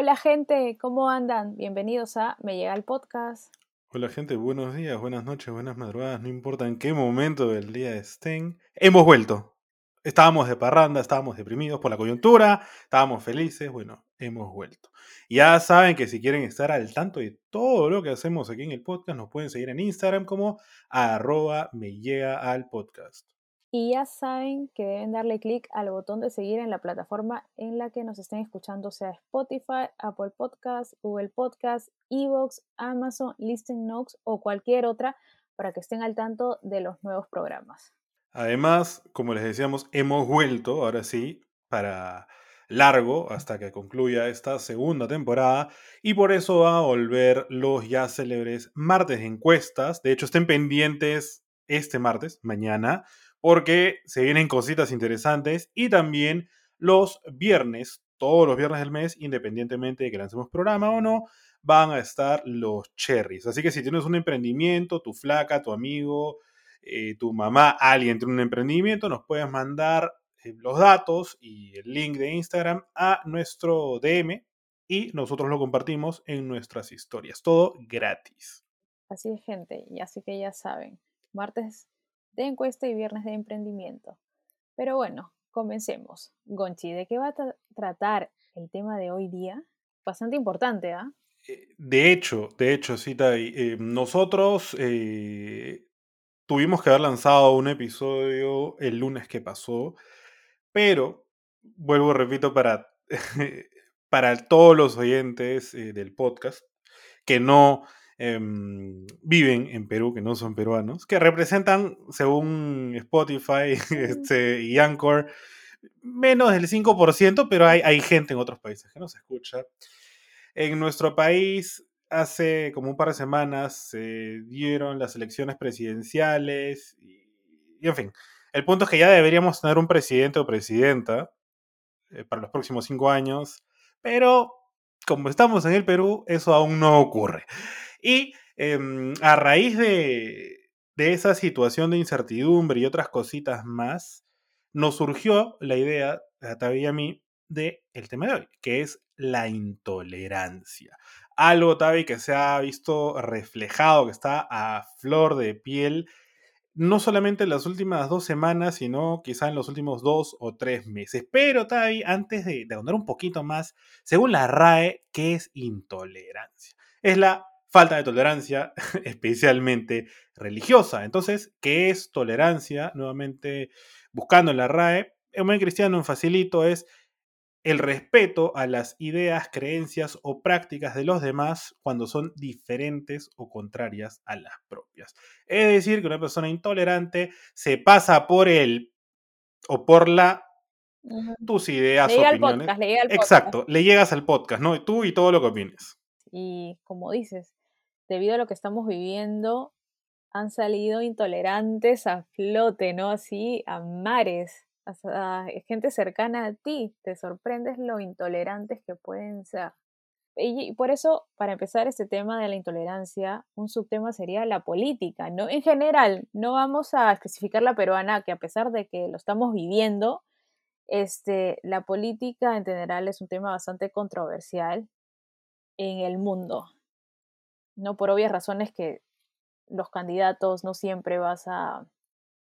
Hola gente, ¿cómo andan? Bienvenidos a Me Llega el Podcast. Hola gente, buenos días, buenas noches, buenas madrugadas, no importa en qué momento del día estén. Hemos vuelto. Estábamos de parranda, estábamos deprimidos por la coyuntura, estábamos felices, bueno, hemos vuelto. Ya saben que si quieren estar al tanto de todo lo que hacemos aquí en el podcast, nos pueden seguir en Instagram como arroba me llega al podcast. Y ya saben que deben darle clic al botón de seguir en la plataforma en la que nos estén escuchando, sea Spotify, Apple Podcasts, Google Podcasts, Evox, Amazon, Listen Notes o cualquier otra para que estén al tanto de los nuevos programas. Además, como les decíamos, hemos vuelto, ahora sí, para largo hasta que concluya esta segunda temporada y por eso va a volver los ya célebres martes de encuestas. De hecho, estén pendientes este martes, mañana, porque se vienen cositas interesantes y también los viernes, todos los viernes del mes, independientemente de que lancemos programa o no, van a estar los cherries. Así que si tienes un emprendimiento, tu flaca, tu amigo, eh, tu mamá, alguien tiene un emprendimiento, nos puedes mandar eh, los datos y el link de Instagram a nuestro DM y nosotros lo compartimos en nuestras historias. Todo gratis. Así es, gente. Y así que ya saben, martes de encuesta y viernes de emprendimiento. Pero bueno, comencemos. Gonchi, ¿de qué va a tratar el tema de hoy día? Bastante importante, ¿ah? Eh, de hecho, de hecho, sí, eh, nosotros eh, tuvimos que haber lanzado un episodio el lunes que pasó, pero vuelvo, repito, para, para todos los oyentes del podcast que no Em, viven en Perú, que no son peruanos, que representan, según Spotify este, y Anchor, menos del 5%, pero hay, hay gente en otros países que no se escucha. En nuestro país, hace como un par de semanas se dieron las elecciones presidenciales y, en fin, el punto es que ya deberíamos tener un presidente o presidenta eh, para los próximos cinco años, pero como estamos en el Perú, eso aún no ocurre. Y em, a raíz de, esa situación de incertidumbre y otras cositas más, nos surgió la idea, a Tavi y a mí, del el tema de hoy, que es la intolerancia. Algo, Tavi, que se ha visto reflejado, que está a flor de piel, no solamente en las últimas dos semanas, sino quizá en los últimos dos o tres meses. Pero, Tavi, antes de, de ahondar un poquito más, según la RAE, ¿qué es intolerancia? Es la falta de tolerancia, especialmente religiosa. Entonces, ¿qué es tolerancia? Nuevamente, buscando en la RAE, en buen cristiano en facilito es el respeto a las ideas, creencias o prácticas de los demás cuando son diferentes o contrarias a las propias. Es decir, que una persona intolerante se pasa por él o por la tus ideas, le opiniones. Exacto, le llegas al podcast, ¿no? Tú y todo lo que opines. Y como dices, debido a lo que estamos viviendo, han salido intolerantes a flote, ¿no? Así, a mares, a, gente cercana a ti. Te sorprendes lo intolerantes que pueden ser. Y, por eso, para empezar este tema de la intolerancia, un subtema sería la política, ¿no? En general, no vamos a especificar la peruana, que a pesar de que lo estamos viviendo, este, la política en general es un tema bastante controversial en el mundo, ¿no? Por obvias razones que los candidatos no siempre vas a,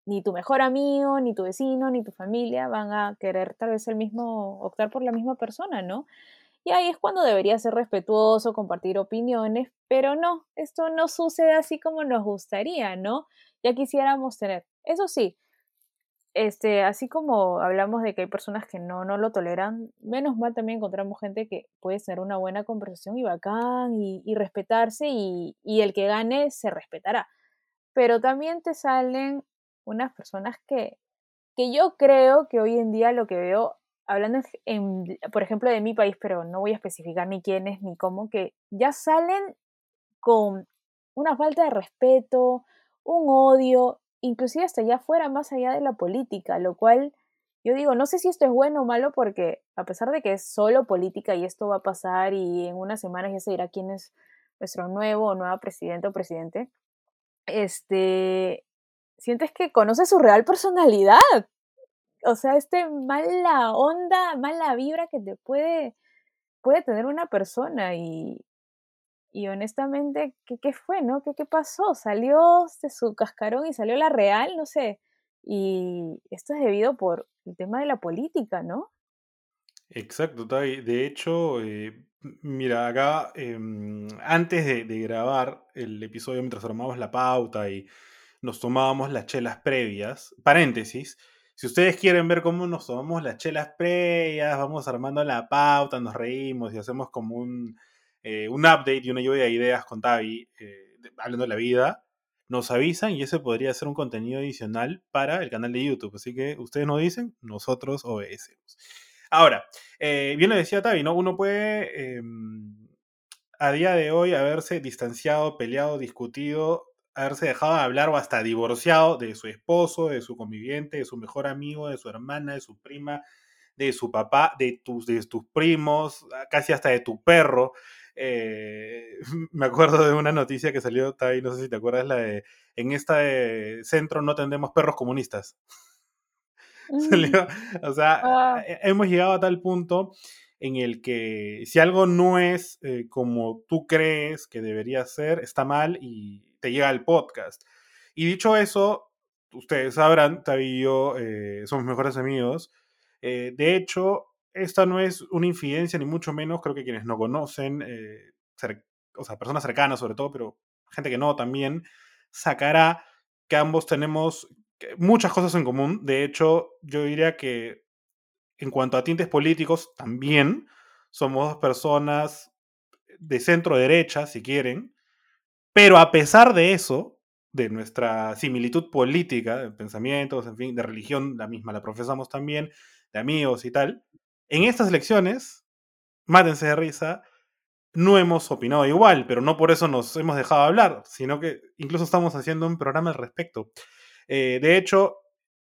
ni tu mejor amigo, ni tu vecino, ni tu familia van a querer tal vez el mismo, optar por la misma persona, ¿no? Y ahí es cuando debería ser respetuoso, compartir opiniones, pero no, esto no sucede así como nos gustaría, ¿no? Ya quisiéramos tener. Eso sí, este, así como hablamos de que hay personas que no, no lo toleran, menos mal también encontramos gente que puede tener una buena conversación y bacán y, respetarse y, el que gane se respetará. Pero también te salen unas personas que, que yo creo que hoy en día lo que veo, hablando por ejemplo de mi país, pero no voy a especificar ni quiénes ni cómo, que ya salen con una falta de respeto, un odio inclusive hasta allá fuera, más allá de la política, lo cual yo digo, no sé si esto es bueno o malo porque a pesar de que es solo política y esto va a pasar y en unas semanas ya se dirá quién es nuestro nuevo o nueva presidente o presidente, este, sientes que conoce su real personalidad. O sea, este mala onda, mala vibra que te puede puede tener una persona y, y honestamente, ¿qué, ¿qué, fue, no? ¿Qué, ¿Qué pasó? ¿Salió de su cascarón y salió la real? No sé. Y esto es debido por el tema de la política, ¿no? Exacto. De hecho, eh, mira, acá, em, antes de, de grabar el episodio, mientras armábamos la pauta y nos tomábamos las chelas previas, paréntesis, si ustedes quieren ver cómo nos tomamos las chelas previas, vamos armando la pauta, nos reímos y hacemos como un, eh, un update y una lluvia de ideas con Tavi, eh, hablando de la vida, nos avisan y ese podría ser un contenido adicional para el canal de YouTube. Así que ustedes nos dicen, nosotros obedecemos. Ahora, eh, bien lo decía Tavi, ¿no? Uno puede em, a día de hoy haberse distanciado, peleado, discutido, haberse dejado de hablar o hasta divorciado de su esposo, de su conviviente, de su mejor amigo, de su hermana, de su prima, de su papá, de tus, de tus primos, casi hasta de tu perro. Eh, me acuerdo de una noticia que salió, Tai, no sé si te acuerdas, la de en este centro no tendemos perros comunistas. Salió, o sea, Ah, he- hemos llegado a tal punto en el que si algo no es eh, como tú crees que debería ser, está mal y te llega al podcast. Y dicho eso, ustedes sabrán, Tavi y yo eh, somos mejores amigos. Eh, de hecho, esta no es una infidencia, ni mucho menos. Creo que quienes no conocen, eh, o sea, personas cercanas sobre todo, pero gente que no también, sacará que ambos tenemos que- muchas cosas en común. De hecho, yo diría que en cuanto a tintes políticos, también somos dos personas de centro derecha, si quieren, pero a pesar de eso, de nuestra similitud política, de pensamientos, en fin, de religión, la misma la profesamos también, de amigos y tal, en estas elecciones, mátense de risa, no hemos opinado igual, pero no por eso nos hemos dejado hablar, sino que incluso estamos haciendo un programa al respecto. Eh, de hecho,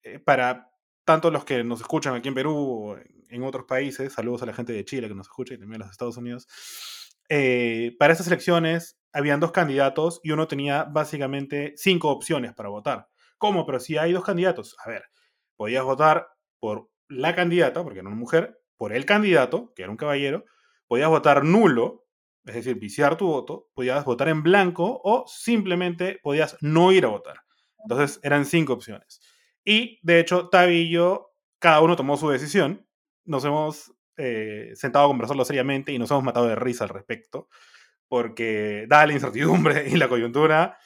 eh, para tanto los que nos escuchan aquí en Perú o en, otros países, saludos a la gente de Chile que nos escucha y también a los Estados Unidos, eh, para estas elecciones habían dos candidatos y uno tenía básicamente cinco opciones para votar. ¿Cómo? Pero si hay dos candidatos, a ver, podías votar por la candidata, porque era una mujer, por el candidato, que era un caballero, podías votar nulo, es decir, viciar tu voto, podías votar en blanco o simplemente podías no ir a votar. Entonces eran cinco opciones. Y de hecho, yo, cada uno tomó su decisión. Nos hemos eh, sentado a conversarlo seriamente y nos hemos matado de risa al respecto. Porque, dada la incertidumbre y la coyuntura,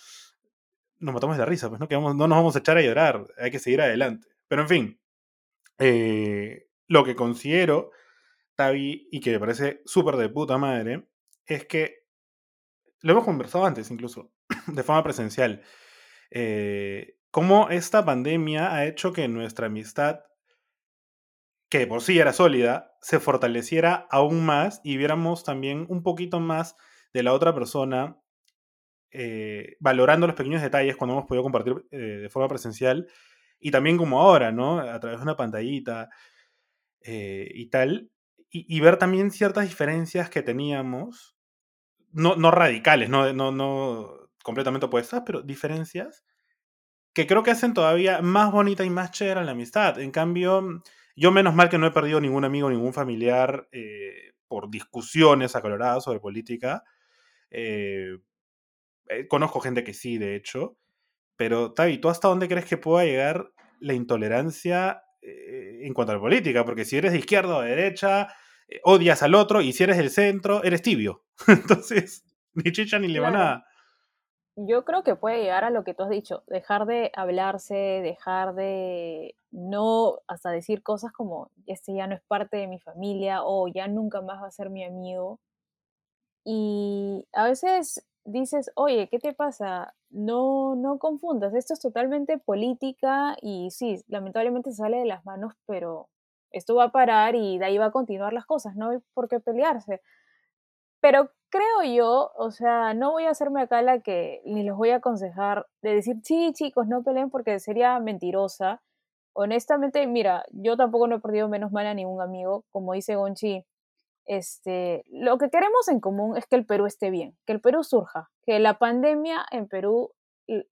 nos matamos de risa. Pues no, que vamos, no nos vamos a echar a llorar. Hay que seguir adelante. Pero en fin, eh, lo que considero, Tavi, y que me parece súper de puta madre, es que lo hemos conversado antes incluso, de forma presencial. Eh, cómo esta pandemia ha hecho que nuestra amistad, que por sí era sólida, se fortaleciera aún más y viéramos también un poquito más de la otra persona, eh, valorando los pequeños detalles cuando hemos podido compartir eh, de forma presencial y también como ahora, ¿no? A través de una pantallita eh, y tal, y, ver también ciertas diferencias que teníamos, no, no radicales, no, no, no completamente opuestas, pero diferencias que creo que hacen todavía más bonita y más chévere la amistad. En cambio, yo menos mal que no he perdido ningún amigo, ningún familiar eh, por discusiones acaloradas sobre política. Eh, conozco gente que sí, de hecho. Pero, Tavi, ¿tú hasta dónde crees que pueda llegar la intolerancia en cuanto a la política? Porque si eres de izquierda o de derecha, eh, odias al otro, y si eres del centro, eres tibio. Entonces, ni chicha ni claro. limonada. Yo creo que puede llegar a lo que tú has dicho, dejar de hablarse, dejar de no hasta decir cosas como este ya no es parte de mi familia o ya nunca más va a ser mi amigo. Y a veces dices, oye, ¿qué te pasa? No, no confundas, esto es totalmente política y sí, lamentablemente sale de las manos, pero esto va a parar y de ahí va a continuar las cosas, no hay por qué pelearse. Pero creo yo, o sea, no voy a hacerme acá la que ni les voy a aconsejar de decir, sí, chicos, no peleen porque sería mentirosa. Honestamente, mira, yo tampoco no he perdido menos mal a ningún amigo, como dice Gonchi, este, lo que queremos en común es que el Perú esté bien, que el Perú surja, que la pandemia en Perú,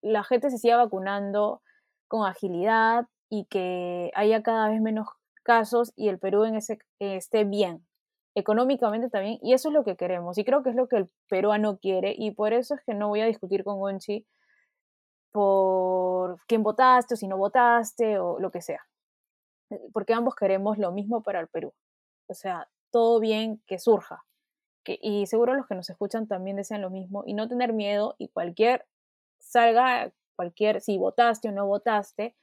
la gente se siga vacunando con agilidad y que haya cada vez menos casos y el Perú en ese, eh, esté bien. económicamente también, y eso es lo que queremos, y creo que es lo que el peruano quiere, y por eso es que no voy a discutir con Gonchi por quién votaste o si no votaste o lo que sea, porque ambos queremos lo mismo para el Perú, o sea, todo bien que surja, y seguro los que nos escuchan también desean lo mismo, y no tener miedo, y cualquier salga, cualquier, si votaste o no votaste,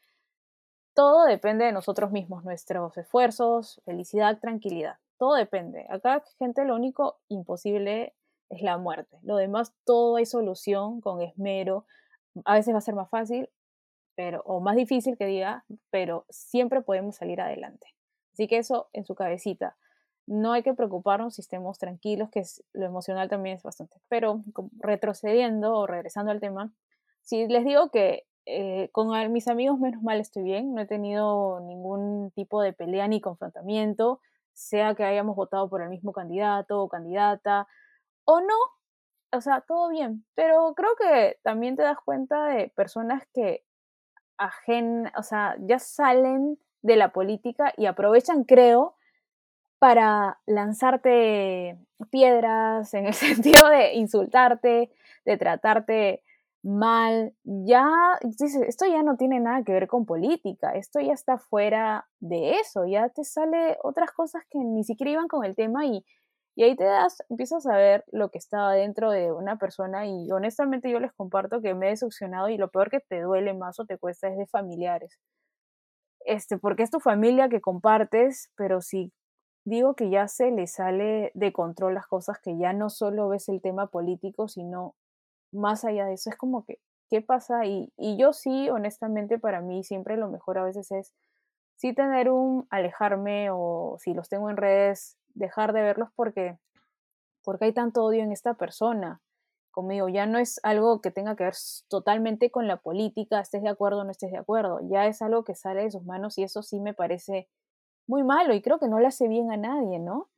todo depende de nosotros mismos, nuestros esfuerzos, felicidad, tranquilidad. Todo depende. Acá, gente, lo único imposible es la muerte. Lo demás, todo hay solución con esmero. A veces va a ser más fácil, pero, o más difícil que diga, pero siempre podemos salir adelante. Así que eso en su cabecita. No hay que preocuparnos si estemos tranquilos, que lo emocional también es bastante. Pero retrocediendo o regresando al tema, si les digo que eh, con mis amigos menos mal estoy bien, no he tenido ningún tipo de pelea ni confrontamiento, sea que hayamos votado por el mismo candidato o candidata o no, o sea, todo bien, pero creo que también te das cuenta de personas que ajen, o sea, ya salen de la política y aprovechan, creo, para lanzarte piedras en el sentido de insultarte, de tratarte mal, ya, dices, esto ya no tiene nada que ver con política, esto ya está fuera de eso, ya te sale otras cosas que ni siquiera iban con el tema y, y ahí te das, empiezas a ver lo que estaba dentro de una persona y honestamente yo les comparto que me he decepcionado y lo peor que te duele más o te cuesta es de familiares. Este, porque es tu familia que compartes, pero si digo que ya se le sale de control las cosas, que ya no solo ves el tema político, sino más allá de eso, es como que, ¿qué pasa? Y, y yo sí, honestamente, para mí siempre lo mejor a veces es sí tener un alejarme o si los tengo en redes, dejar de verlos porque, porque hay tanto odio en esta persona conmigo. Ya no es algo que tenga que ver totalmente con la política, estés de acuerdo o no estés de acuerdo. Ya es algo que sale de sus manos y eso sí me parece muy malo y creo que no le hace bien a nadie, ¿no?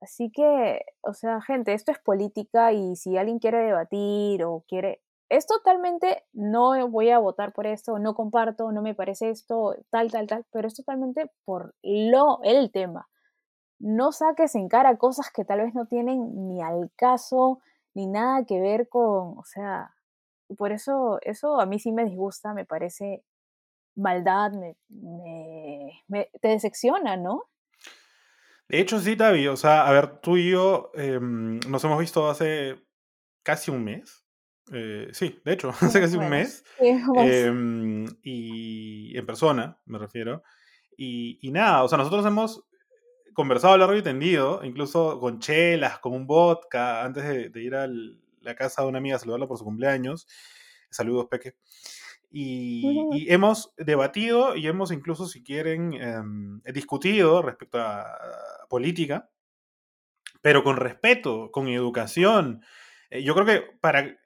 Así que, o sea, gente, esto es política y si alguien quiere debatir o quiere... Es totalmente, no voy a votar por esto, no comparto, no me parece esto, tal, tal, tal, pero es totalmente por lo, el tema. No saques en cara cosas que tal vez no tienen ni al caso, ni nada que ver con, o sea, por eso, eso a mí sí me disgusta, me parece maldad, me, me te decepciona, ¿no? De hecho, sí, Tavi. O sea, a ver, tú y yo em, nos hemos visto hace casi un mes. Eh, sí, de hecho, hace casi un mes. Em, y en persona, me refiero. Y, y, nada, o sea, nosotros hemos conversado largo y tendido, incluso con chelas, con un vodka, antes de, ir a la casa de una amiga a saludarla por su cumpleaños. Saludos, Peque. Y, hemos debatido y hemos incluso, si quieren, em, discutido respecto a, política, pero con respeto, con educación. Eh, yo creo que para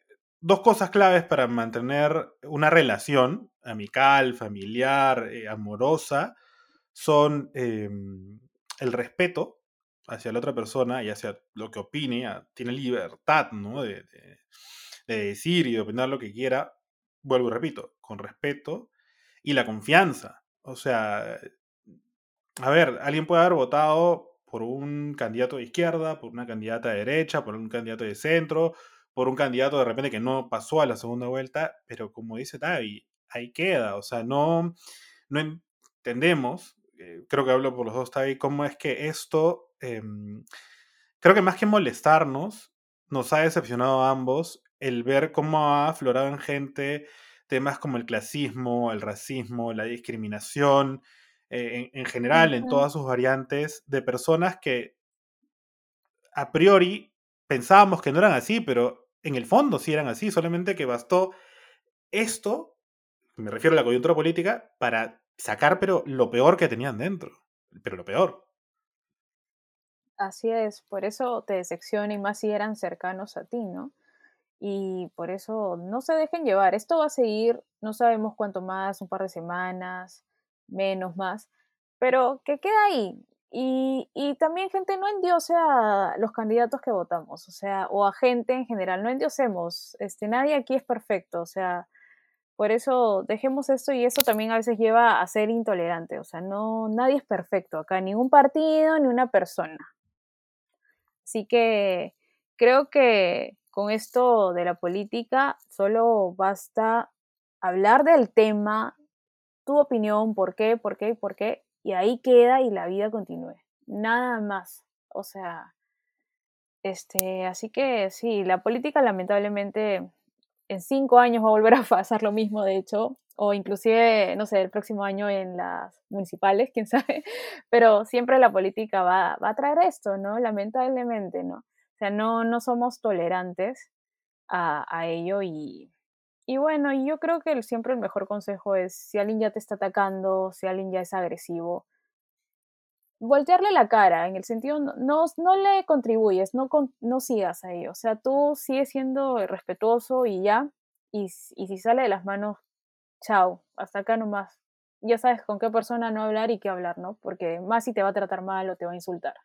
dos cosas claves para mantener una relación amical, familiar, eh, amorosa, son em, el respeto hacia la otra persona y hacia lo que opine, tiene libertad ¿no? de, de decir y de opinar lo que quiera, vuelvo y repito, con respeto y la confianza. O sea, a ver, alguien puede haber votado por un candidato de izquierda, por una candidata de derecha, por un candidato de centro, por un candidato de repente que no pasó a la segunda vuelta, pero como dice Tavi, ahí queda. O sea, no, no entendemos, eh, creo que hablo por los dos, Tavi, cómo es que esto, em, creo que más que molestarnos, nos ha decepcionado a ambos el ver cómo ha aflorado en gente temas como el clasismo, el racismo, la discriminación, eh, en, general, en todas sus variantes, de personas que a priori pensábamos que no eran así, pero en el fondo sí eran así, solamente que bastó esto, me refiero a la coyuntura política, para sacar pero lo peor que tenían dentro, pero lo peor. Así es, por eso te decepciona y más si eran cercanos a ti, ¿no? Y por eso no se dejen llevar. Esto va a seguir, no sabemos cuánto más, un par de semanas, menos más, pero que queda ahí. Y, y también, gente, no endiose a los candidatos que votamos, o sea, o a gente en general, no endiosemos, este, nadie aquí es perfecto, o sea, por eso dejemos esto y eso también a veces lleva a ser intolerante, o sea, no, nadie es perfecto acá, ni un partido, ni una persona. Así que creo que con esto de la política solo basta hablar del tema, tu opinión, por qué, por qué, por qué, y ahí queda y la vida continúe. Nada más. O sea, este, así que sí, la política lamentablemente en cinco años va a volver a pasar lo mismo, de hecho, o inclusive, no sé, el próximo año en las municipales, quién sabe, pero siempre la política va, va a traer esto, ¿no? Lamentablemente, ¿no? O sea, no, no somos tolerantes a, a ello y, y bueno, yo creo que siempre el mejor consejo es, si alguien ya te está atacando, si alguien ya es agresivo, voltearle la cara, en el sentido, no, no, le contribuyes, no, no sigas ahí, o sea, tú sigues siendo respetuoso y ya, y, y si sale de las manos, chao, hasta acá nomás. Ya sabes con qué persona no hablar y qué hablar, ¿no? Porque más si te va a tratar mal o te va a insultar.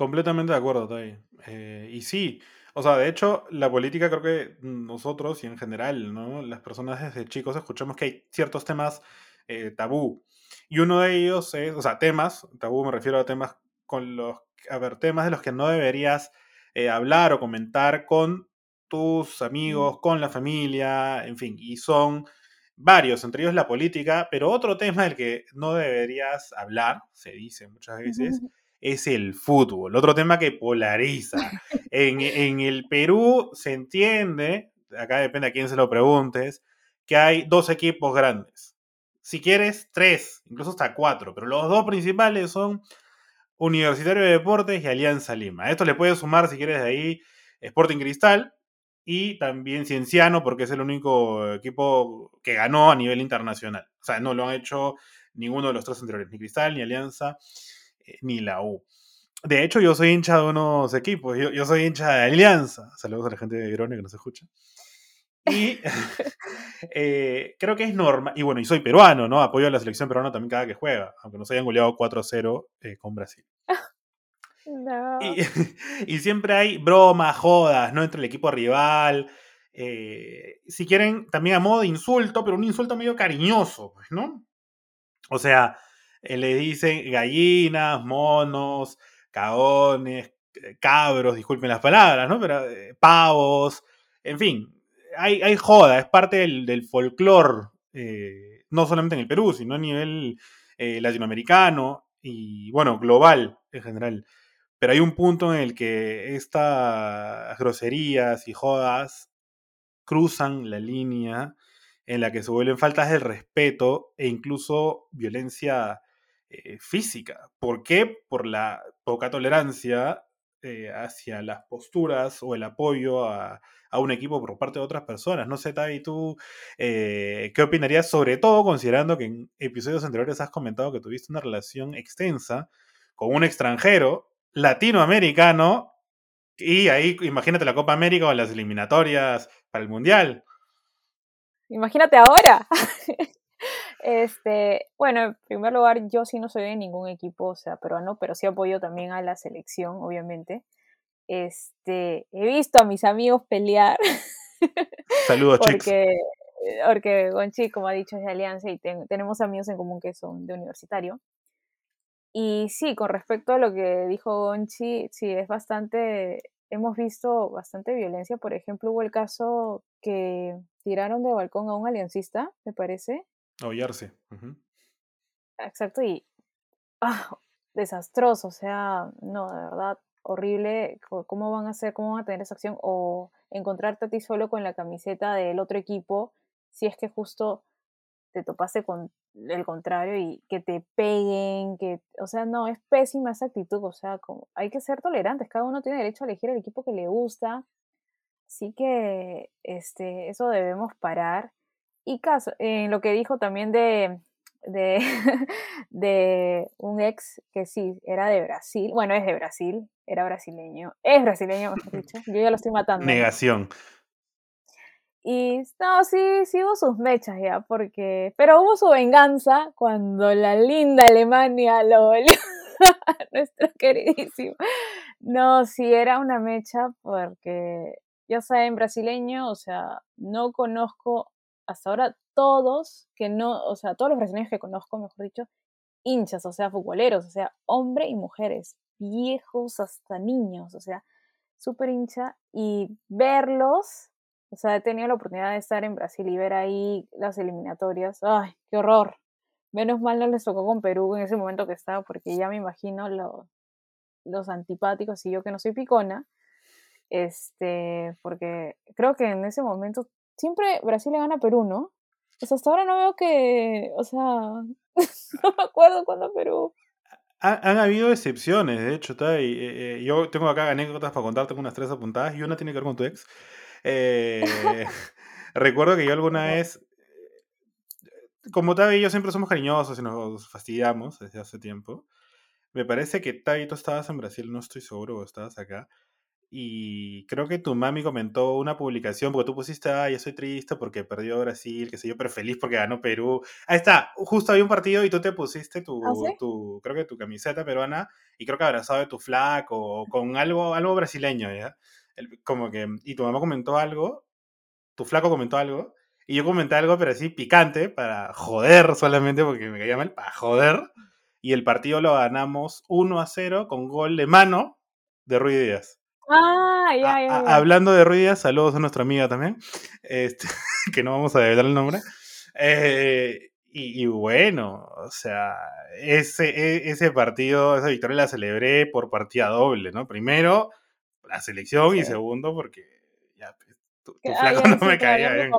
Completamente de acuerdo, Tai. Eh, y sí, o sea, de hecho, la política creo que nosotros y en general, ¿no? Las personas desde chicos escuchamos que hay ciertos temas eh, tabú. Y uno de ellos es, o sea, temas, tabú me refiero a temas con los, a ver, temas de los que no deberías eh, hablar o comentar con tus amigos, con la familia, en fin, y son varios, entre ellos la política, pero otro tema del que no deberías hablar, se dice muchas veces, es el fútbol, otro tema que polariza. En, el Perú se entiende, acá depende a quién se lo preguntes, que hay dos equipos grandes. Si quieres, tres, incluso hasta cuatro, pero los dos principales son Universitario de Deportes y Alianza Lima. A esto le puedes sumar, si quieres, de ahí Sporting Cristal y también Cienciano, porque es el único equipo que ganó a nivel internacional. O sea, no lo han hecho ninguno de los tres anteriores, ni Cristal, ni Alianza. Eh, ni la U. De hecho, yo soy hincha de unos equipos. Yo, soy hincha de Alianza. Saludos a la gente de Grone que nos escucha. Y eh, creo que es normal. Y bueno, y soy peruano, ¿no? Apoyo a la selección peruana también cada que juega, aunque nos hayan goleado 4-0 eh, con Brasil. Y, siempre hay bromas, jodas, ¿no? Entre el equipo rival. si quieren, también a modo de insulto, pero un insulto medio cariñoso, pues, ¿no? O sea, le dicen gallinas, monos, cagones, eh, cabros, disculpen las palabras, ¿no? Pero eh, pavos, en fin, hay, hay, joda, es parte del, del folclore, no solamente en el Perú, sino a nivel latinoamericano y, bueno, global en general. Pero hay un punto en el que estas groserías y jodas cruzan la línea en la que se vuelven faltas de respeto e incluso violencia eh, física. ¿Por qué? Por la poca tolerancia eh, hacia las posturas o el apoyo a, un equipo por parte de otras personas. No sé, Tavi, tú, eh, ¿qué opinarías? Sobre todo considerando que en episodios anteriores has comentado que tuviste una relación extensa con un extranjero latinoamericano y ahí imagínate la Copa América o las eliminatorias para el Mundial. Imagínate ahora. Este, bueno, en primer lugar, yo sí no soy de ningún equipo, o sea, peruano, pero sí apoyo también a la selección, obviamente. Este, he visto a mis amigos pelear. Saludos, porque, Porque Gonchi, como ha dicho, es de Alianza y tenemos amigos en común que son de universitario. Y sí, con respecto a lo que dijo Gonchi, sí, es bastante, hemos visto bastante violencia. Por ejemplo, hubo el caso que tiraron de balcón a un aliancista, me parece, Hollarse. Exacto, y ah, desastroso, o sea, no, de verdad, horrible. ¿Cómo van a hacer, cómo van a tener esa acción? O encontrarte a ti solo con la camiseta del otro equipo, si es que justo te topaste con el contrario y que te peguen, que, o sea, no, es pésima esa actitud, o sea, como, hay que ser tolerantes, cada uno tiene derecho a elegir el equipo que le gusta, así que, este, eso debemos parar y caso, en lo que dijo también de, de, de, un ex que sí, era de Brasil, bueno, es de Brasil, era brasileño, es brasileño, mejor dicho, yo ya lo estoy matando. Negación. Y no, sí, sí hubo sus mechas ya, porque, pero hubo su venganza cuando la linda Alemania lo volvió nuestro queridísimo. No, sí era una mecha porque, ya saben, brasileño, o sea, no conozco hasta ahora todos que no, o sea, todos los brasileños que conozco, mejor dicho, hinchas, o sea, futboleros, o sea, hombres y mujeres, viejos hasta niños, o sea, súper hincha y verlos, o sea, he tenido la oportunidad de estar en Brasil y ver ahí las eliminatorias, ay, qué horror. Menos mal no les tocó con Perú en ese momento que estaba, porque ya me imagino los, los antipáticos y yo que no soy picona, este, porque creo que en ese momento siempre Brasil le gana a Perú, ¿no? O sea, hasta ahora no veo que, o sea, no me acuerdo cuándo Perú. Han, habido excepciones, de hecho, está, y, eh, eh, yo tengo acá anécdotas para contarte con unas tres apuntadas y una tiene que ver con tu ex. Eh, recuerdo que yo alguna vez, como Tavi y yo siempre somos cariñosos y nos fastidiamos desde hace tiempo, me parece que Tavi tú estabas en Brasil, no estoy seguro, o estabas acá, y creo que tu mami comentó una publicación, porque tú pusiste, ay, yo soy triste porque perdió Brasil, que sé yo, pero feliz porque ganó Perú. Ahí está, justo había un partido y tú te pusiste tu, ¿Ah, tu creo que tu camiseta peruana, y creo que abrazado de tu flaco, o con algo, algo brasileño, ¿ya? como que, y tu mamá comentó algo, tu flaco comentó algo, y yo comenté algo, pero así picante, para joder solamente, porque me caía mal, para joder. Y el partido lo ganamos 1 a 0 con gol de mano de Rui Díaz. Ah, ya, ya, Hablando de ruidas, saludos a nuestra amiga también, este, que no vamos a develar el nombre. Eh, y, bueno, o sea, ese, e, ese partido, esa victoria la celebré por partida doble, ¿no? Primero, la selección y segundo, porque ya, pues, tu, flaco no me caía bien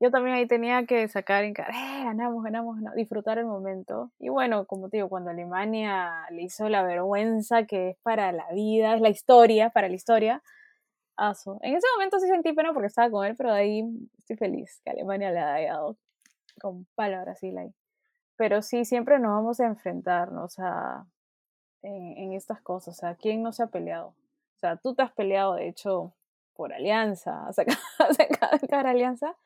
yo también ahí tenía que sacar en cara, eh, ganamos, ganamos, disfrutar el momento. Y bueno, como te digo, cuando Alemania le hizo la vergüenza que es para la vida, es la historia, para la historia, aso. En ese momento sí sentí pena porque estaba con él, pero de ahí estoy feliz que Alemania le haya dado con palo a Brasil ahí. Pero sí, siempre nos vamos a enfrentarnos a, en, en estas cosas. O sea, ¿quién no se ha peleado? O sea, tú te has peleado, de hecho, por alianza, cada alianza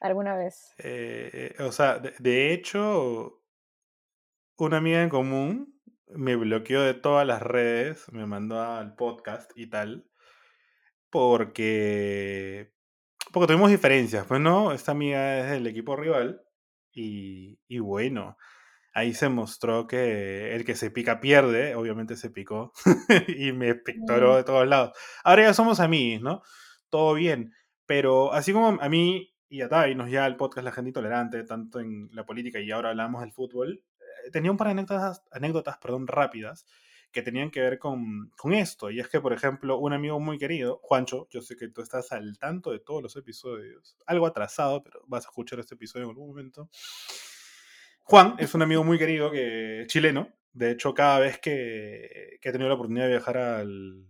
alguna vez. Eh, o sea, de, hecho, una amiga en común me bloqueó de todas las redes, me mandó al podcast y tal, porque, porque tuvimos diferencias, pues no, esta amiga es del equipo rival y, y bueno, ahí se mostró que el que se pica pierde, obviamente se picó y me pictoró de todos lados. Ahora ya somos amigos, ¿no? Todo bien, pero así como a mí y a nos ya el podcast La Gente Intolerante, tanto en la política y ahora hablamos del fútbol, eh, tenía un par de anécdotas, anécdotas perdón, rápidas que tenían que ver con, con, esto. Y es que, por ejemplo, un amigo muy querido, Juancho, yo sé que tú estás al tanto de todos los episodios, algo atrasado, pero vas a escuchar este episodio en algún momento. Juan es un amigo muy querido que chileno. De hecho, cada vez que, he tenido la oportunidad de viajar al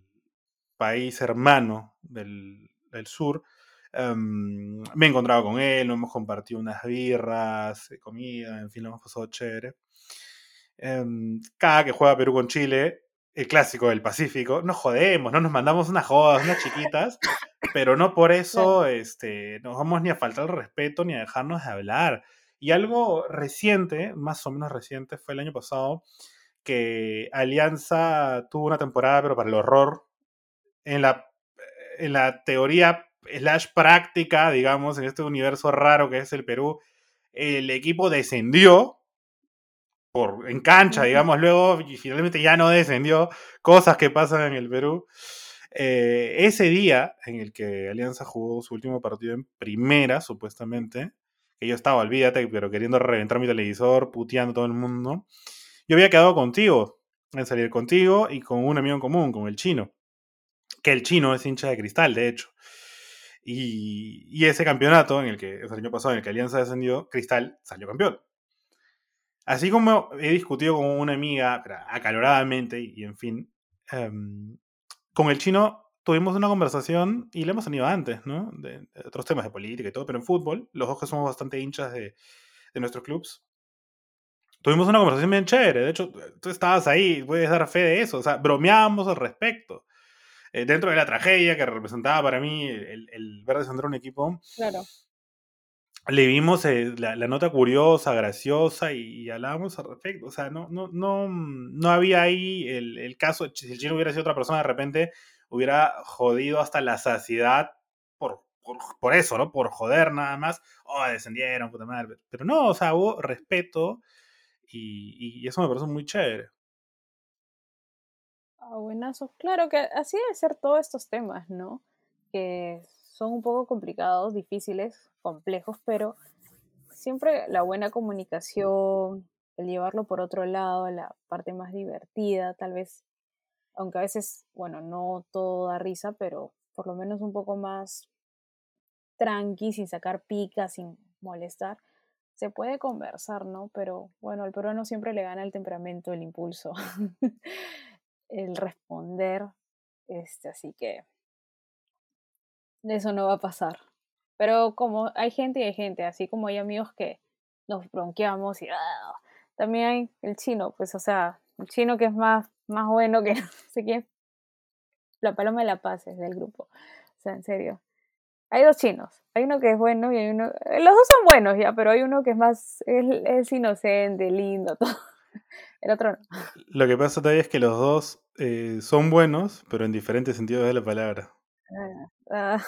país hermano del sur, Em, me he encontrado con él, nos hemos compartido unas birras, eh, comida, en fin, lo hemos pasado chévere. Em, cada que juega Perú con Chile, el clásico del Pacífico, nos jodemos, no nos mandamos unas jodas, unas chiquitas, pero no por eso este, nos vamos ni a faltar el respeto ni a dejarnos de hablar. Y algo reciente, más o menos reciente, fue el año pasado, que Alianza tuvo una temporada, pero para el horror, en la, en la teoría slash práctica, digamos, en este universo raro que es el Perú, el equipo descendió por, en cancha, digamos, luego y finalmente ya no descendió, cosas que pasan en el Perú. Eh, ese día en el que Alianza jugó su último partido en primera, supuestamente, que yo estaba, olvídate, pero queriendo reventar mi televisor, puteando todo el mundo, yo había quedado contigo, en salir contigo y con un amigo en común, con el chino, que el chino es hincha de cristal, de hecho. Y, ese campeonato, en el que el año pasado, en el que Alianza descendió, Cristal salió campeón. Así como he discutido con una amiga acaloradamente, y, en fin, em, con el chino tuvimos una conversación y la hemos tenido antes, ¿no? De, otros temas de política y todo, pero en fútbol, los dos que somos bastante hinchas de, de nuestros clubs, tuvimos una conversación bien chévere. De hecho, tú estabas ahí, puedes dar fe de eso. O sea, bromeábamos al respecto. Eh, dentro de la tragedia que representaba para mí el, el ver descender un equipo, claro. le vimos eh, la, nota curiosa, graciosa y, hablábamos al respecto. O sea, no, no, no, no había ahí el, el, caso, si el chino hubiera sido otra persona, de repente hubiera jodido hasta la saciedad por, por, por eso, ¿no? Por joder nada más. Oh, descendieron, puta madre. Pero no, o sea, hubo respeto y, y eso me parece muy chévere. Ah, buenazo. Claro que así debe ser todos estos temas, ¿no? Que son un poco complicados, difíciles, complejos, pero siempre la buena comunicación, el llevarlo por otro lado, la parte más divertida, tal vez, aunque a veces, bueno, no todo da risa, pero por lo menos un poco más tranqui, sin sacar pica, sin molestar, se puede conversar, ¿no? Pero bueno, al peruano siempre le gana el temperamento, el impulso, el responder, este, así que eso no va a pasar. Pero como hay gente y hay gente, así como hay amigos que nos bronqueamos y ¡ah! también hay el chino, pues o sea, el chino que es más, más bueno que no sé quién, la paloma de la paz es del grupo, o sea, en serio. Hay dos chinos, hay uno que es bueno y hay uno, los dos son buenos ya, pero hay uno que es más, es, inocente, lindo, todo. El otro no. Lo que pasa todavía es que los dos eh, son buenos, pero en diferentes sentidos de la palabra. Ah, ah.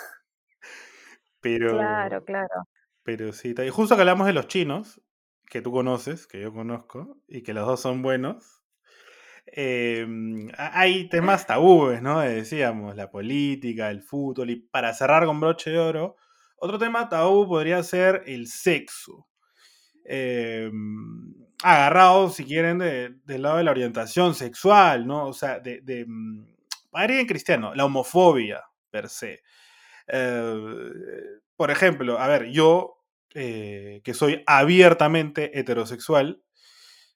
Pero, claro, claro. Pero sí, justo que hablamos de los chinos, que tú conoces, que yo conozco, y que los dos son buenos, em, hay temas tabúes, ¿no? Decíamos, la política, el fútbol, y para cerrar con broche de oro, otro tema tabú podría ser el sexo. Em, agarrado, si quieren, del lado de la orientación sexual, ¿no? O sea, de, de mm, en cristiano, la homofobia per se. Eh, por ejemplo, a ver, yo eh, que soy abiertamente heterosexual,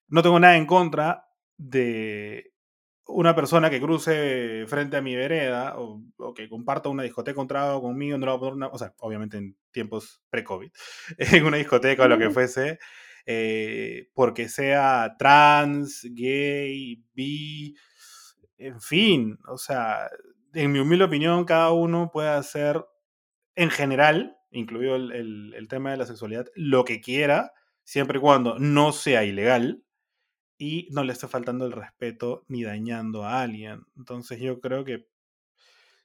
no tengo nada en contra de una persona que cruce frente a mi vereda o, que comparta una discoteca encontrado conmigo, no lo o sea, obviamente en tiempos pre-COVID, en una discoteca o lo que fuese, eh, porque sea trans, gay, bi, en fin, o sea, en mi humilde opinión, cada uno puede hacer en general, incluido el, tema de la sexualidad, lo que quiera, siempre y cuando no sea ilegal y no le esté faltando el respeto ni dañando a alguien. Entonces yo creo que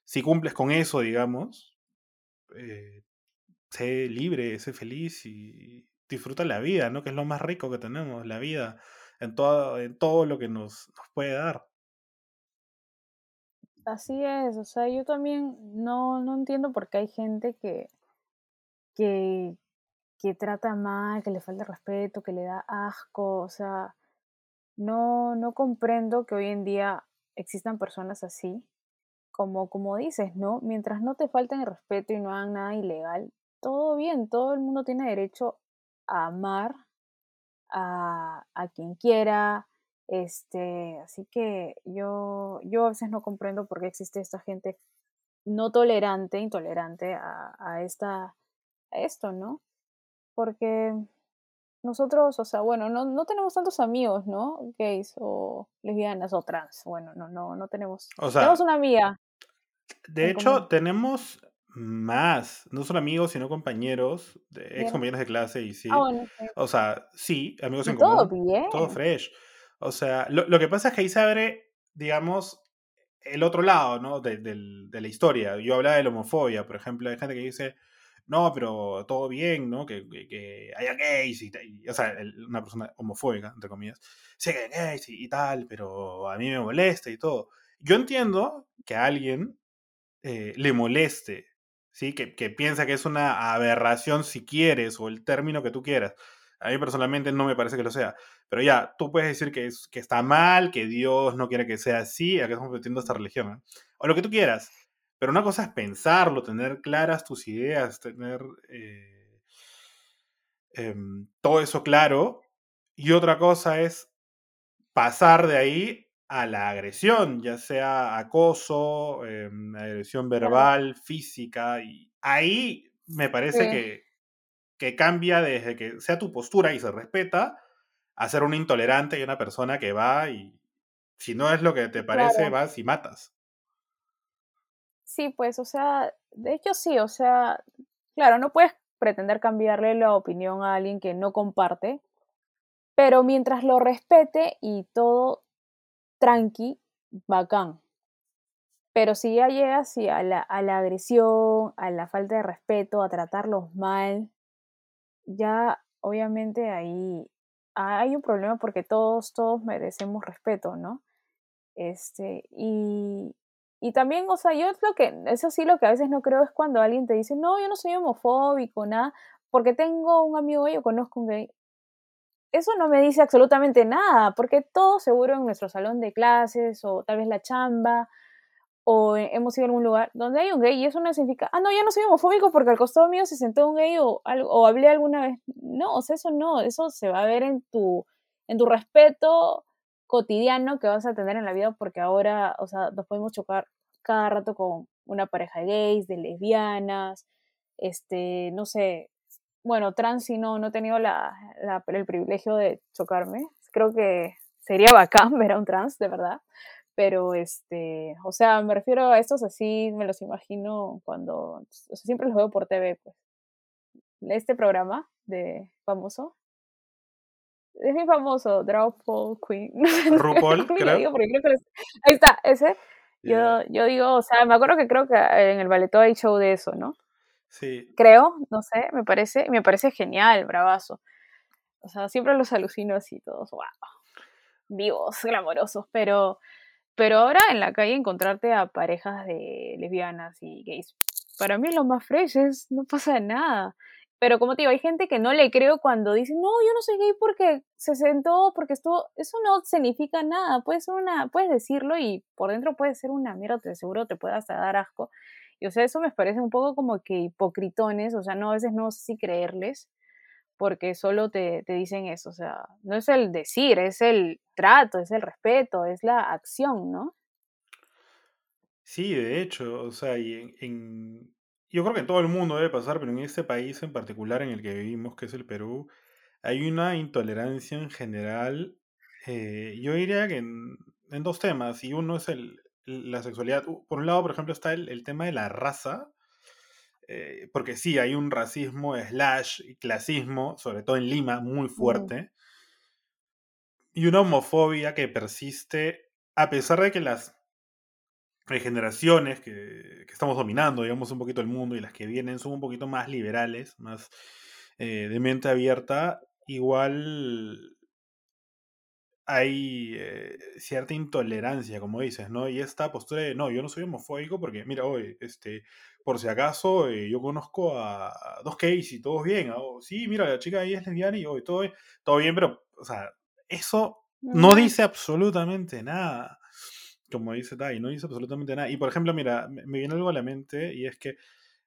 si cumples con eso, digamos, eh, sé libre, sé feliz y disfruta la vida, ¿no? Que es lo más rico que tenemos, la vida, en todo, en todo lo que nos, nos puede dar. Así es, o sea, yo también no, no entiendo por qué hay gente que, que, que trata mal, que le falta respeto, que le da asco, o sea, no, no comprendo que hoy en día existan personas así, como, como dices, ¿no? Mientras no te falten el respeto y no hagan nada ilegal, todo bien, todo el mundo tiene derecho a amar a, a quien quiera, este, así que yo, yo a veces no comprendo por qué existe esta gente no tolerante, intolerante a, a, esta, a esto, ¿no? Porque nosotros, o sea, bueno, no, no tenemos tantos amigos, ¿no? Gays o lesbianas o trans. Bueno, no, no, no tenemos. O sea, tenemos una amiga. De hecho, tenemos más, no solo amigos, sino compañeros, de, ex compañeros de clase y sí. Ah, bueno, O sea, sí, amigos en todo común. Bien. Todo fresh. O sea, lo, que pasa es que ahí se abre, digamos, el otro lado, ¿no? De, la historia. Yo hablaba de la homofobia, por ejemplo, hay gente que dice, no, pero todo bien, ¿no? Que, que, haya gays y, o sea, una persona homofóbica, entre comillas, sí que hay gays y, tal, pero a mí me molesta y todo. Yo entiendo que a alguien eh, le moleste, ¿sí? Que, que piensa que es una aberración si quieres, o el término que tú quieras. A mí personalmente no me parece que lo sea. Pero ya, tú puedes decir que, que está mal, que Dios no quiere que sea así, a qué estamos metiendo esta religión. O lo que tú quieras. Pero una cosa es pensarlo, tener claras tus ideas, tener eh, em, todo eso claro. Y otra cosa es pasar de ahí a la agresión, ya sea acoso, em, agresión verbal, física. Y ahí me parece que que cambia desde que sea tu postura y se respeta a ser un intolerante y una persona que va y si no es lo que te parece, vas y matas. Sí, pues, o sea, de hecho sí, o sea, claro, no puedes pretender cambiarle la opinión a alguien que no comparte, pero mientras lo respete y todo tranqui, bacán. Pero si ya llegas a, la, a la agresión, a la falta de respeto, a tratarlos mal, ya obviamente ahí hay un problema porque todos, todos merecemos respeto, ¿no? Este, y, y también, o sea, yo lo que, eso sí lo que a veces no creo es cuando alguien te dice, no, yo no soy homofóbico, nada, porque tengo un amigo gay o conozco un gay. Eso no me dice absolutamente nada, porque todo seguro en nuestro salón de clases o tal vez la chamba o hemos ido a algún lugar donde hay un gay y eso no significa, ah, no, yo no soy homofóbico porque al costado mío se sentó un gay o, o hablé alguna vez. No, o sea, eso no, eso se va a ver en tu, en tu respeto cotidiano que vas a tener en la vida porque ahora, o sea, nos podemos chocar cada rato con una pareja de gays, de lesbianas, este, no sé, bueno, trans y no, no he tenido la, el privilegio de chocarme. Creo que sería bacán ver a un trans, de verdad. Pero, este, o sea, me refiero a estos así, me los imagino cuando, o sea, siempre los veo por TV, pues. Este programa de famoso, es muy famoso, Drawful Queen. RuPaul, creo. Digo porque creo que Ahí está, ese. Yo, yo digo, o sea, me acuerdo que creo que en el ballet hay show de eso, ¿no? Creo, no sé, me parece, me parece genial, bravazo. O sea, siempre los alucino así todos, wow. Vivos, glamorosos, pero, pero ahora en la calle encontrarte a parejas de lesbianas y gays, para mí lo más fresh, es, no pasa nada. Pero como te digo, hay gente que no le creo cuando dice, no, yo no soy gay porque se sentó, porque estuvo. Eso no significa nada. Puedes, una, puedes decirlo y por dentro puede ser una mierda, te seguro te puede hasta dar asco. Y o sea, eso me parece un poco como que hipocritones, o sea, no, a veces no sé si creerles, porque solo te, te dicen eso. O sea, no es el decir, es el trato, es el respeto, es la acción, ¿no? Sí, de hecho, o sea, y en, yo creo que en todo el mundo debe pasar, pero en este país en particular en el que vivimos, que es el Perú, hay una intolerancia en general. Eh, yo diría que en, dos temas, y uno es el, la sexualidad. Por un lado, por ejemplo, está el, tema de la raza, eh, porque sí, hay un racismo slash clasismo, sobre todo en Lima, muy fuerte, y una homofobia que persiste a pesar de que las generaciones que, estamos dominando, digamos, un poquito el mundo y las que vienen son un poquito más liberales, más eh, de mente abierta, igual hay eh, cierta intolerancia, como dices, ¿no? Y esta postura de, no, yo no soy homofóbico porque, mira, hoy, este, por si acaso, eh, yo conozco a, dos gays y todos bien. sí, mira, la chica ahí es lesbiana y hoy todo, todo bien, pero, o sea, eso no dice absolutamente nada como dice Tai, no dice absolutamente nada. Y por ejemplo, mira, me, viene algo a la mente y es que,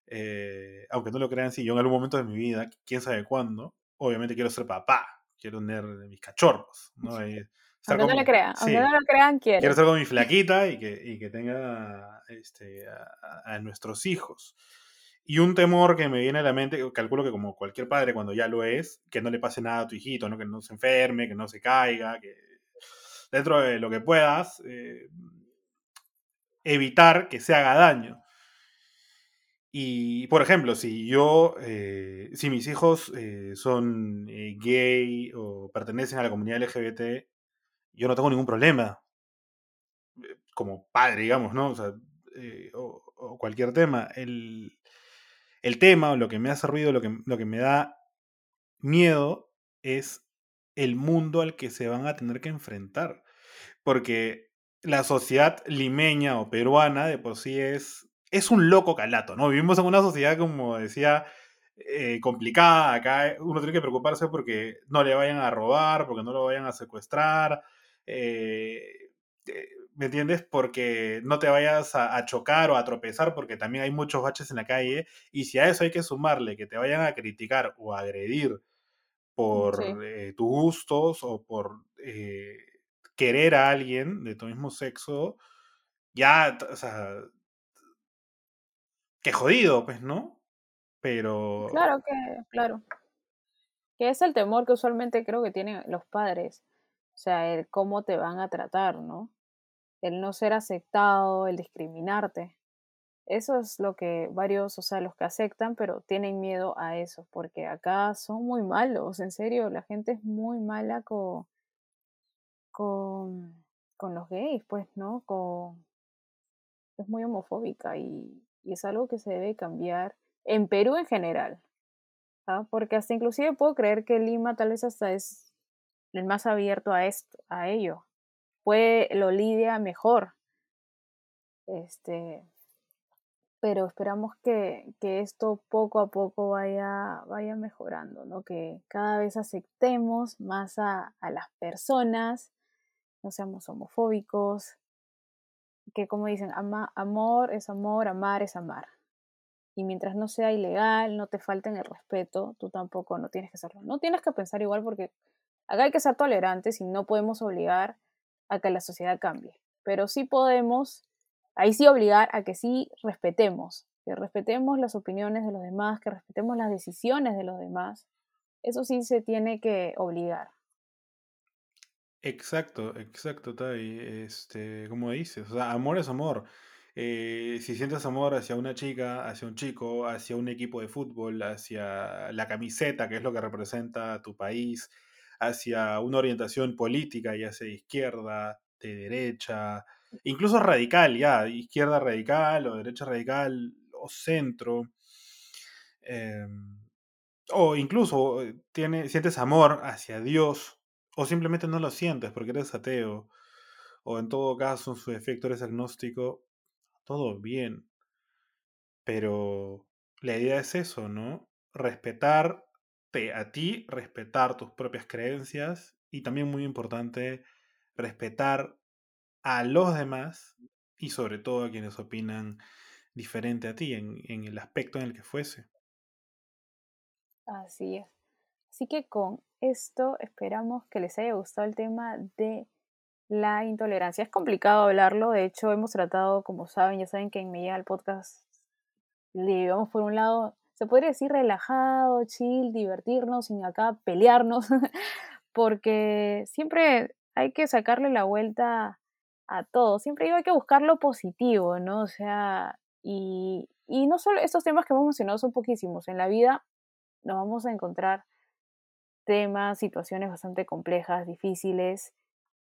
eh, aunque no lo crean, si yo en algún momento de mi vida, quién sabe cuándo, obviamente quiero ser papá, quiero tener mis cachorros, ¿no? aunque no lo crean, aunque no lo crean, quiero. Quiero ser con mi flaquita y que, y que tenga este, a, nuestros hijos. Y un temor que me viene a la mente, calculo que como cualquier padre cuando ya lo es, que no le pase nada a tu hijito, ¿no? que no se enferme, que no se caiga, que dentro de lo que puedas, eh, evitar que se haga daño. Y, por ejemplo, si yo, eh, si mis hijos eh, son gay o pertenecen a la comunidad LGBT, yo no tengo ningún problema. Como padre, digamos, ¿no? O, o, cualquier tema. El, el, tema, lo que me hace ruido, lo que, lo que me da miedo, es el mundo al que se van a tener que enfrentar. Porque la sociedad limeña o peruana de por sí es, es un loco calato, ¿no? Vivimos en una sociedad, como decía, eh, complicada. Acá uno tiene que preocuparse porque no le vayan a robar, porque no lo vayan a secuestrar. Eh, eh, ¿Me entiendes? Porque no te vayas a, chocar o a tropezar, porque también hay muchos baches en la calle. Y si a eso hay que sumarle que te vayan a criticar o agredir por tus gustos o por querer a alguien de tu mismo sexo, ya, o sea, qué jodido, pues, ¿no? Pero... Claro que, claro. Que es el temor que usualmente creo que tienen los padres. O sea, el cómo te van a tratar, ¿no? El no ser aceptado, el discriminarte. Eso es lo que varios, o sea, los que aceptan, pero tienen miedo a eso, porque acá son muy malos, en serio, la gente es muy mala con, con, con los gays, pues, ¿no? Con, es muy homofóbica y, es algo que se debe cambiar en Perú en general. ¿ah? Porque hasta inclusive puedo creer que Lima tal vez hasta es el más abierto a esto, a ello. Puede, lo lidia mejor. Este, pero esperamos que, esto poco a poco vaya, vaya mejorando, ¿no? Que cada vez aceptemos más a, las personas, no seamos homofóbicos, que como dicen, amor es amor, amar es amar. Y mientras no sea ilegal, no te falten el respeto, tú tampoco no tienes que hacerlo. No tienes que pensar igual porque acá hay que ser tolerantes y no podemos obligar a que la sociedad cambie. Pero sí podemos ahí sí obligar a que sí respetemos, que respetemos las opiniones de los demás, que respetemos las decisiones de los demás. Eso sí se tiene que obligar. Exacto, exacto, Tai. Este, como dices, o sea, amor es amor. Eh, si sientes amor hacia una chica, hacia un chico, hacia un equipo de fútbol, hacia la camiseta, que es lo que representa tu país, hacia una orientación política, ya sea de izquierda, de derecha, incluso radical, ya, izquierda radical o derecha radical o centro. Em, o incluso eh, tiene, sientes amor hacia Dios o simplemente no lo sientes porque eres ateo o en todo caso en su efecto eres agnóstico, todo bien. Pero la idea es eso, ¿no? Respetarte a ti, respetar tus propias creencias y también muy importante, respetar a los demás y sobre todo a quienes opinan diferente a ti en, el aspecto en el que fuese. Así es. Así que con esto esperamos que les haya gustado el tema de la intolerancia. Es complicado hablarlo, de hecho hemos tratado, como saben, ya saben que en Media el podcast le llevamos por un lado, se podría decir relajado, chill, divertirnos, sin acá pelearnos, porque siempre hay que sacarle la vuelta a todo. Siempre hay que buscar lo positivo, ¿no? O sea, y, y no solo estos temas que hemos mencionado son poquísimos. En la vida nos vamos a encontrar temas, situaciones bastante complejas, difíciles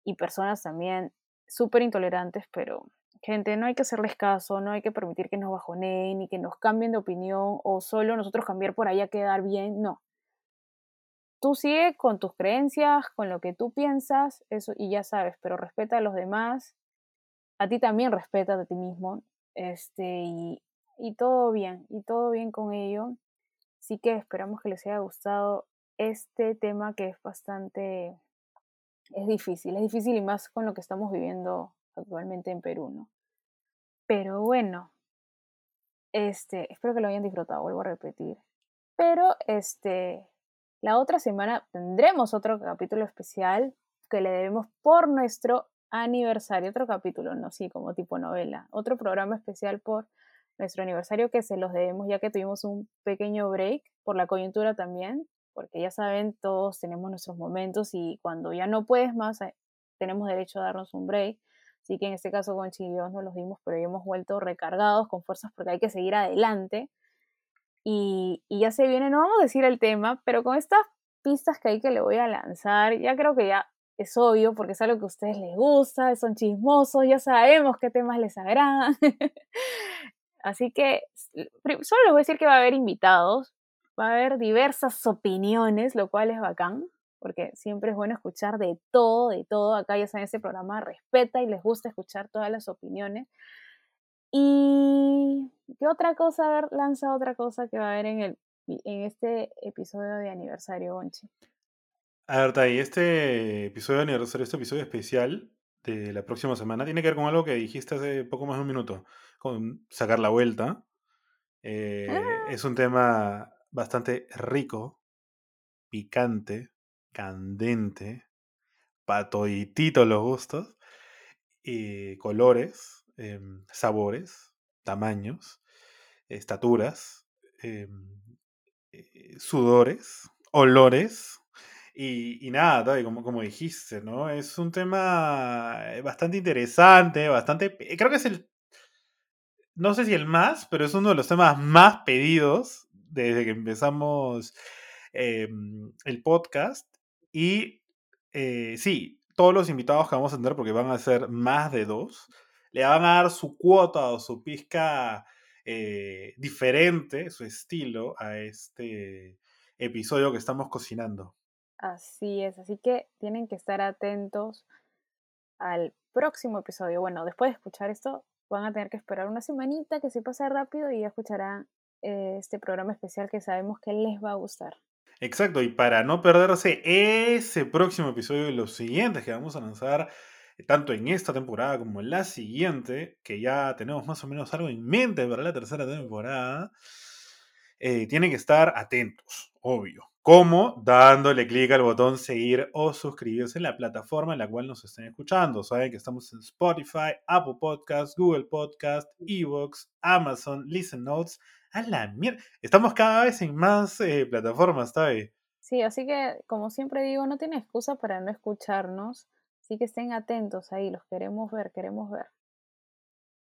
y personas también súper intolerantes, pero gente, no hay que hacerles caso, no hay que permitir que nos bajoneen ni que nos cambien de opinión o solo nosotros cambiar por ahí a quedar bien, no tú sigue con tus creencias, con lo que tú piensas, eso y ya sabes, pero respeta a los demás, a ti también respeta a ti mismo, este, y, y todo bien, y todo bien con ello. Así que esperamos que les haya gustado este tema que es bastante, es difícil, es difícil y más con lo que estamos viviendo actualmente en Perú, ¿no? Pero bueno, este, espero que lo hayan disfrutado, vuelvo a repetir. Pero este, la otra semana tendremos otro capítulo especial que le debemos por nuestro aniversario, otro capítulo, no, sí, como tipo novela, otro programa especial por nuestro aniversario que se los debemos ya que tuvimos un pequeño break por la coyuntura también, porque ya saben, todos tenemos nuestros momentos y cuando ya no puedes más, eh, tenemos derecho a darnos un break. Así que en este caso con Chillos no los dimos, pero hemos vuelto recargados con fuerzas porque hay que seguir adelante. Y, ya se viene, no vamos a decir el tema, pero con estas pistas que hay que le voy a lanzar, ya creo que ya es obvio porque es algo que a ustedes les gusta, son chismosos, ya sabemos qué temas les agradan. Así que solo les voy a decir que va a haber invitados, va a haber diversas opiniones, lo cual es bacán, porque siempre es bueno escuchar de todo, de todo. Acá ya saben, este programa respeta y les gusta escuchar todas las opiniones. Y qué otra cosa, a ver, lanza otra cosa que va a haber en, el, en este episodio de aniversario, Bonchi. A ver, Tai, este episodio de aniversario, este episodio especial de la próxima semana, tiene que ver con algo que dijiste hace poco más de un minuto, con sacar la vuelta. Eh, ah. Es un tema bastante rico, picante, candente, patoitito los gustos, y colores, Em, sabores, tamaños, estaturas, em, eh, sudores, olores. Y, nada, como, como dijiste, ¿no? Es un tema eh, bastante interesante, bastante... Creo que es el... No sé si el más, pero es uno de los temas más pedidos desde que empezamos em, el podcast. Y eh, sí, todos los invitados que vamos a tener, porque van a ser más de dos, le van a dar su cuota o su pizca eh, diferente, su estilo a este episodio que estamos cocinando. Así es, así que tienen que estar atentos al próximo episodio. Bueno, después de escuchar esto, van a tener que esperar una semanita que se pasa rápido y ya escucharán eh, este programa especial que sabemos que les va a gustar. Exacto, y para no perderse ese próximo episodio y los siguientes que vamos a lanzar, eh, tanto en esta temporada como en la siguiente, que ya tenemos más o menos algo en mente para la tercera temporada, eh, tienen que estar atentos, obvio. ¿Cómo? Dándole clic al botón seguir o suscribirse en la plataforma en la cual nos estén escuchando. Saben que estamos en Spotify, Apple Podcasts, Google Podcasts, Evox, Amazon, Listen Notes. A la mierda. Estamos cada vez en más eh, plataformas, ¿sabes? Sí, así que como siempre digo, no tiene excusa para no escucharnos. Así que estén atentos ahí, los queremos ver, queremos ver.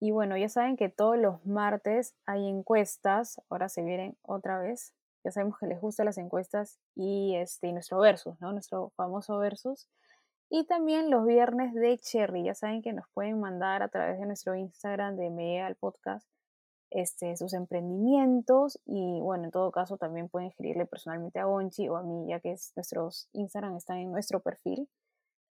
Y bueno, ya saben que todos los martes hay encuestas, ahora se vienen otra vez. Ya sabemos que les gustan las encuestas y este nuestro versus, ¿no? Nuestro famoso versus. Y también los viernes de Cherry, ya saben que nos pueden mandar a través de nuestro Instagram de al podcast este, sus emprendimientos y bueno, en todo caso también pueden escribirle personalmente a Gonchi o a mí, ya que nuestros Instagram están en nuestro perfil.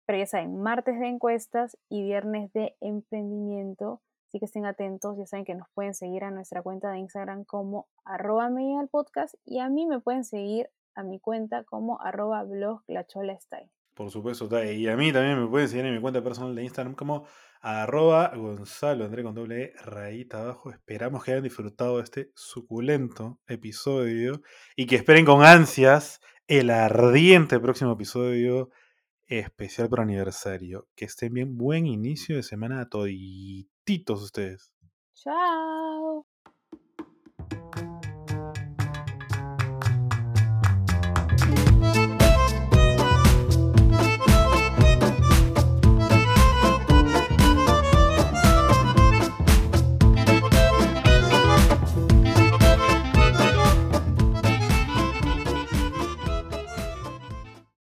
Pero ya saben, martes de encuestas y viernes de emprendimiento. Así que estén atentos, ya saben que nos pueden seguir a nuestra cuenta de Instagram como arroba media podcast y a mí me pueden seguir a mi cuenta como arroba blog la chola style. Por supuesto, y a mí también me pueden seguir en mi cuenta personal de Instagram como arroba Gonzalo André con doble e, abajo. Esperamos que hayan disfrutado de este suculento episodio y que esperen con ansias el ardiente próximo episodio especial por aniversario. Que estén bien. Buen inicio de semana a todititos ustedes. Chao.